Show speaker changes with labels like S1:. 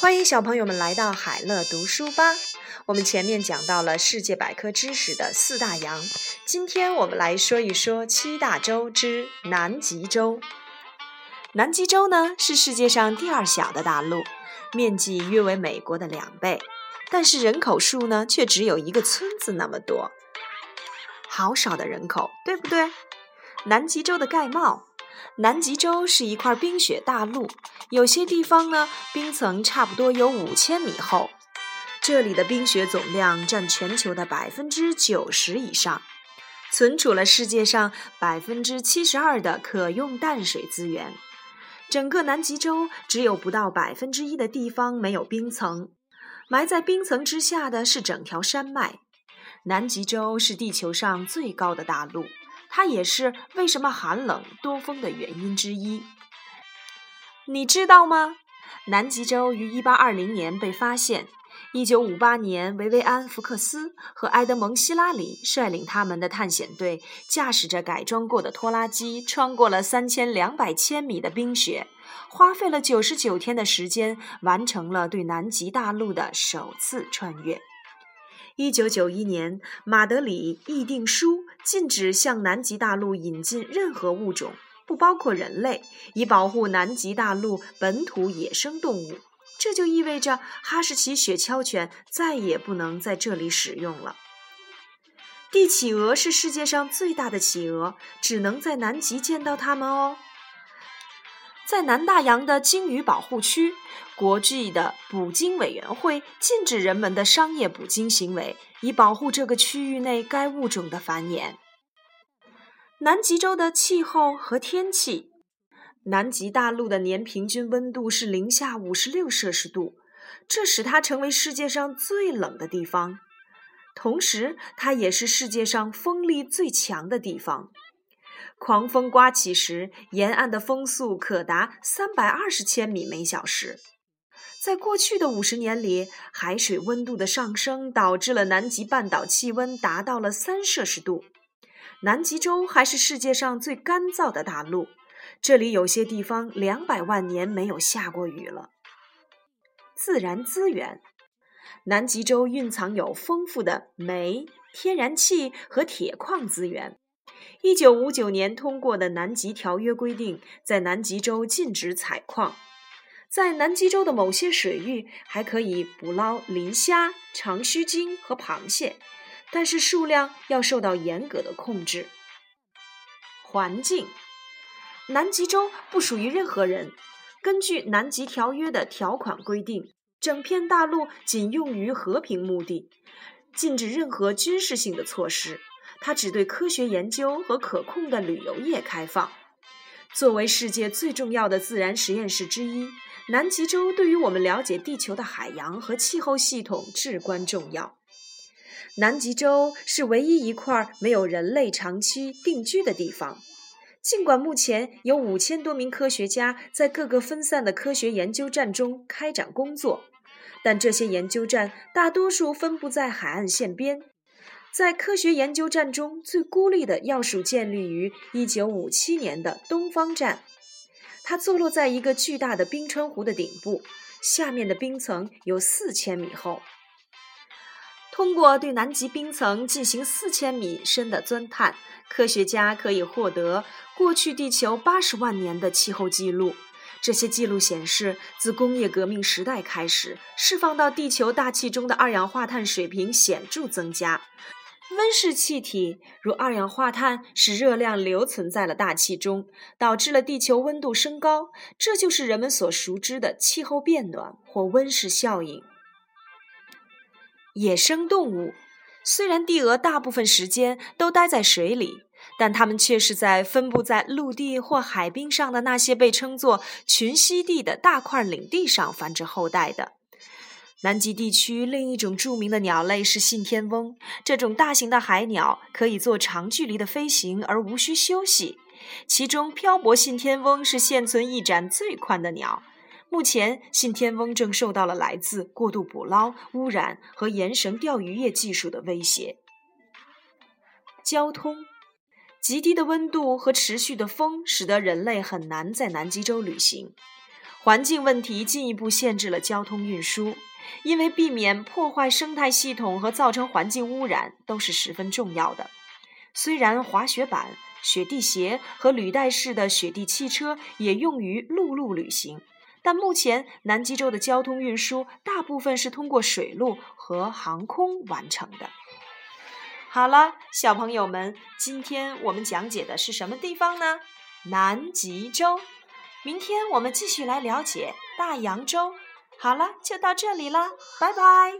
S1: 欢迎小朋友们来到海乐读书吧。我们前面讲到了世界百科知识的四大洋，今天我们来说一说七大洲之南极洲。南极洲呢是世界上第二小的大陆，面积约为美国的两倍，但是人口数呢却只有一个村子那么多，好少的人口，对不对？南极洲的盖帽。南极洲是一块冰雪大陆，有些地方呢，冰层差不多有五千米厚。这里的冰雪总量占全球的百分之九十以上，存储了世界上百分之七十二的可用淡水资源。整个南极洲只有不到百分之一的地方没有冰层，埋在冰层之下的是整条山脉。南极洲是地球上最高的大陆。它也是为什么寒冷多风的原因之一。你知道吗？南极洲于1820年被发现。1958年，维维安·福克斯和埃德蒙·希拉里率领他们的探险队，驾驶着改装过的拖拉机，穿过了3200千米的冰雪，花费了99天的时间，完成了对南极大陆的首次穿越。一九九一年，马德里议定书禁止向南极大陆引进任何物种，不包括人类，以保护南极大陆本土野生动物。这就意味着哈士奇雪橇犬再也不能在这里使用了。帝企鹅是世界上最大的企鹅，只能在南极见到它们哦。在南大洋的鲸鱼保护区，国际的捕鲸委员会禁止人们的商业捕鲸行为，以保护这个区域内该物种的繁衍。南极洲的气候和天气，南极大陆的年平均温度是零下五十六摄氏度，这使它成为世界上最冷的地方，同时它也是世界上风力最强的地方。狂风刮起时，沿岸的风速可达三百二十千米每小时。在过去的五十年里，海水温度的上升导致了南极半岛气温达到了三摄氏度。南极洲还是世界上最干燥的大陆，这里有些地方两百万年没有下过雨了。自然资源，南极洲蕴藏有丰富的煤、天然气和铁矿资源。一九五九年通过的《南极条约》规定，在南极洲禁止采矿。在南极洲的某些水域还可以捕捞磷虾、长须鲸和螃蟹，但是数量要受到严格的控制。环境，南极洲不属于任何人。根据《南极条约》的条款规定，整片大陆仅用于和平目的，禁止任何军事性的措施。它只对科学研究和可控的旅游业开放。作为世界最重要的自然实验室之一，南极洲对于我们了解地球的海洋和气候系统至关重要。南极洲是唯一一块没有人类长期定居的地方。尽管目前有五千多名科学家在各个分散的科学研究站中开展工作，但这些研究站大多数分布在海岸线边。在科学研究站中最孤立的要数建立于1957年的东方站，它坐落在一个巨大的冰川湖的顶部，下面的冰层有四千米厚。通过对南极冰层进行四千米深的钻探，科学家可以获得过去地球八十万年的气候记录。这些记录显示，自工业革命时代开始，释放到地球大气中的二氧化碳水平显著增加。温室气体如二氧化碳使热量留存在了大气中，导致了地球温度升高。这就是人们所熟知的气候变暖或温室效应。野生动物虽然帝鹅大部分时间都待在水里，但它们却是在分布在陆地或海滨上的那些被称作群栖地的大块领地上繁殖后代的。南极地区另一种著名的鸟类是信天翁。这种大型的海鸟可以做长距离的飞行而无需休息。其中，漂泊信天翁是现存翼展最宽的鸟。目前，信天翁正受到了来自过度捕捞、污染和延绳钓鱼业技术的威胁。交通，极低的温度和持续的风使得人类很难在南极洲旅行。环境问题进一步限制了交通运输，因为避免破坏生态系统和造成环境污染都是十分重要的。虽然滑雪板、雪地鞋和履带式的雪地汽车也用于陆路旅行，但目前南极洲的交通运输大部分是通过水路和航空完成的。好了，小朋友们，今天我们讲解的是什么地方呢？南极洲。明天我们继续来了解大洋洲。好了，就到这里了，拜拜。